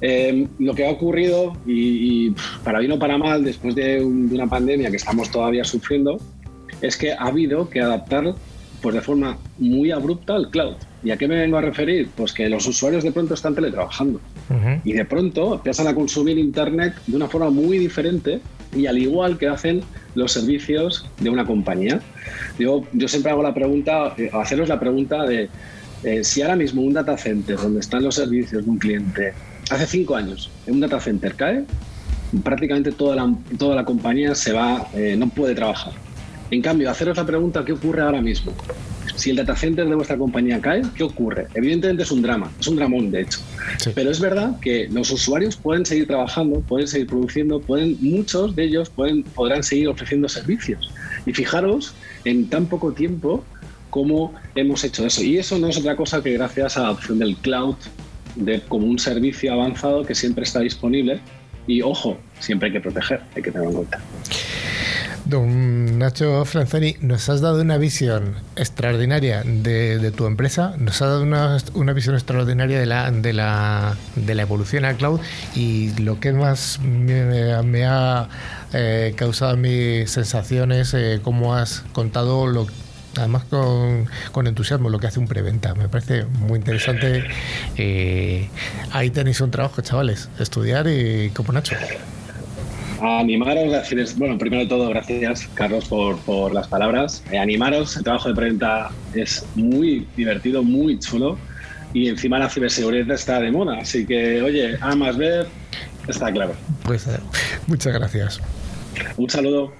Eh, lo que ha ocurrido, y, para bien o para mal, después de, una pandemia que estamos todavía sufriendo, es que ha habido que adaptar pues de forma muy abrupta al cloud. ¿Y a qué me vengo a referir? Pues que los usuarios de pronto están teletrabajando y de pronto empiezan a consumir Internet de una forma muy diferente y al igual que hacen los servicios de una compañía. Yo, yo siempre hago la pregunta, eh, haceros la pregunta de eh, si ahora mismo un data center donde están los servicios de un cliente, hace cinco años, un data center cae, prácticamente toda la, toda la compañía se va, eh, no puede trabajar En cambio, haceros la pregunta, ¿qué ocurre ahora mismo? Si el data center de vuestra compañía cae, ¿qué ocurre? Evidentemente es un drama, es un dramón de hecho. Pero es verdad que los usuarios pueden seguir trabajando, pueden seguir produciendo, pueden, muchos de ellos pueden, podrán seguir ofreciendo servicios. Y fijaros en tan poco tiempo cómo hemos hecho eso. Y eso no es otra cosa que gracias a la opción del cloud de, como un servicio avanzado que siempre está disponible. Y ojo, siempre hay que proteger, hay que tenerlo en cuenta. Don Nacho Franzoni, nos has dado una visión extraordinaria de, tu empresa, nos has dado una, visión extraordinaria de la, de, la, de la evolución al cloud y lo que más me, ha eh, causado mis sensaciones, eh, como has contado lo además con, con, entusiasmo lo que hace un preventa. Me parece muy interesante. Eh, ahí tenéis un trabajo, chavales, estudiar y como Nacho animaros, decirles, bueno, primero de todo, gracias Carlos por, por las palabras. Eh, animaros, el trabajo de preventa es muy divertido, muy chulo y encima la ciberseguridad está de moda, así que, oye, A más ver, está claro. Pues eh, muchas gracias. Un saludo.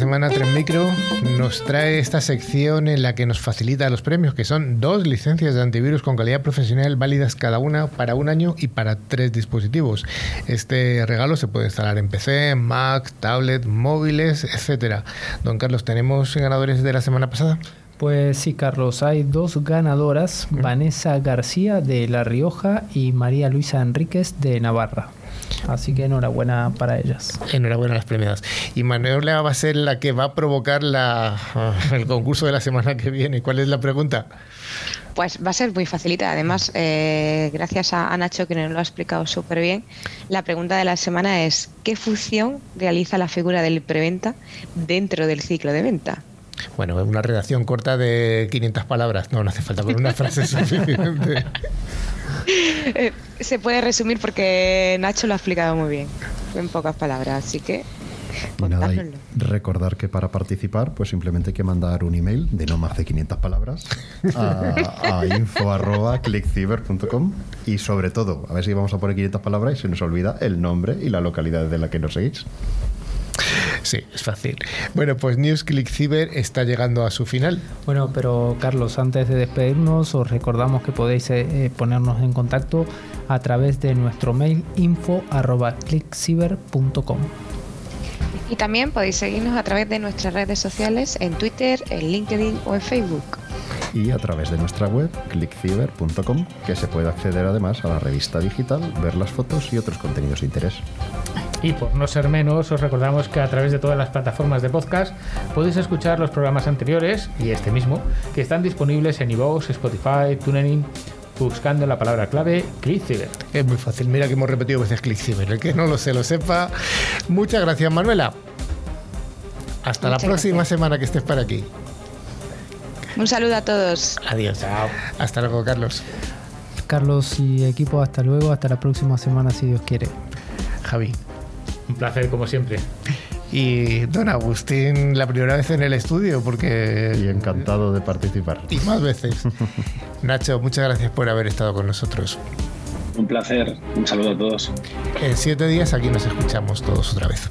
Semana, Tren Micro nos trae esta sección en la que nos facilita los premios, que son dos licencias de antivirus con calidad profesional válidas cada una para un año y para tres dispositivos. Este regalo se puede instalar en PC, Mac, tablet, móviles, etcétera. Don Carlos, ¿tenemos ganadores de la semana pasada? Pues sí, Carlos, hay dos ganadoras, Vanessa García de La Rioja y María Luisa Enríquez de Navarra. Así que enhorabuena para ellas. Enhorabuena a las premiadas. Y Manuela va a ser la que va a provocar la, el concurso de la semana que viene. ¿Cuál es la pregunta? Pues va a ser muy facilita. Además, eh, gracias a, Nacho que nos lo ha explicado súper bien, la pregunta de la semana es ¿qué función realiza la figura del preventa dentro del ciclo de venta? Bueno, una redacción corta de 500 palabras. No, no hace falta con una frase suficiente. Eh, se puede resumir porque Nacho lo ha explicado muy bien, en pocas palabras, así que recordar que para participar, pues simplemente hay que mandar un email de no más de 500 palabras a, a info.clickciber.com y sobre todo, a ver si vamos a poner 500 palabras y se nos olvida el nombre y la localidad de la que nos seguís. Sí, es fácil. Bueno, pues News Click Cyber está llegando a su final. Bueno, pero Carlos, antes de despedirnos, os recordamos que podéis eh, eh, ponernos en contacto a través de nuestro mail info.clickcyber.com. Y también podéis seguirnos a través de nuestras redes sociales en Twitter, en LinkedIn o en Facebook. Y a través de nuestra web, clickciber.com, que se puede acceder además a la revista digital, ver las fotos y otros contenidos de interés. Y por no ser menos, os recordamos que a través de todas las plataformas de podcast podéis escuchar los programas anteriores y este mismo, que están disponibles en iVoox, Spotify, TuneIn, buscando la palabra clave ClickCiber. Es muy fácil, mira que hemos repetido veces ClickCiber. El que no lo se lo sepa. Muchas gracias, Manuela. Hasta la próxima semana que estés por aquí. Un saludo a todos. Adiós. Chao. Hasta luego, Carlos. Carlos y equipo, hasta luego. Hasta la próxima semana, si Dios quiere. Javi. Un placer, como siempre. Y don Agustín, la primera vez en el estudio, porque. Y encantado de participar. Y más veces. Nacho, muchas gracias por haber estado con nosotros. Un placer. Un saludo a todos. En siete días aquí nos escuchamos todos otra vez.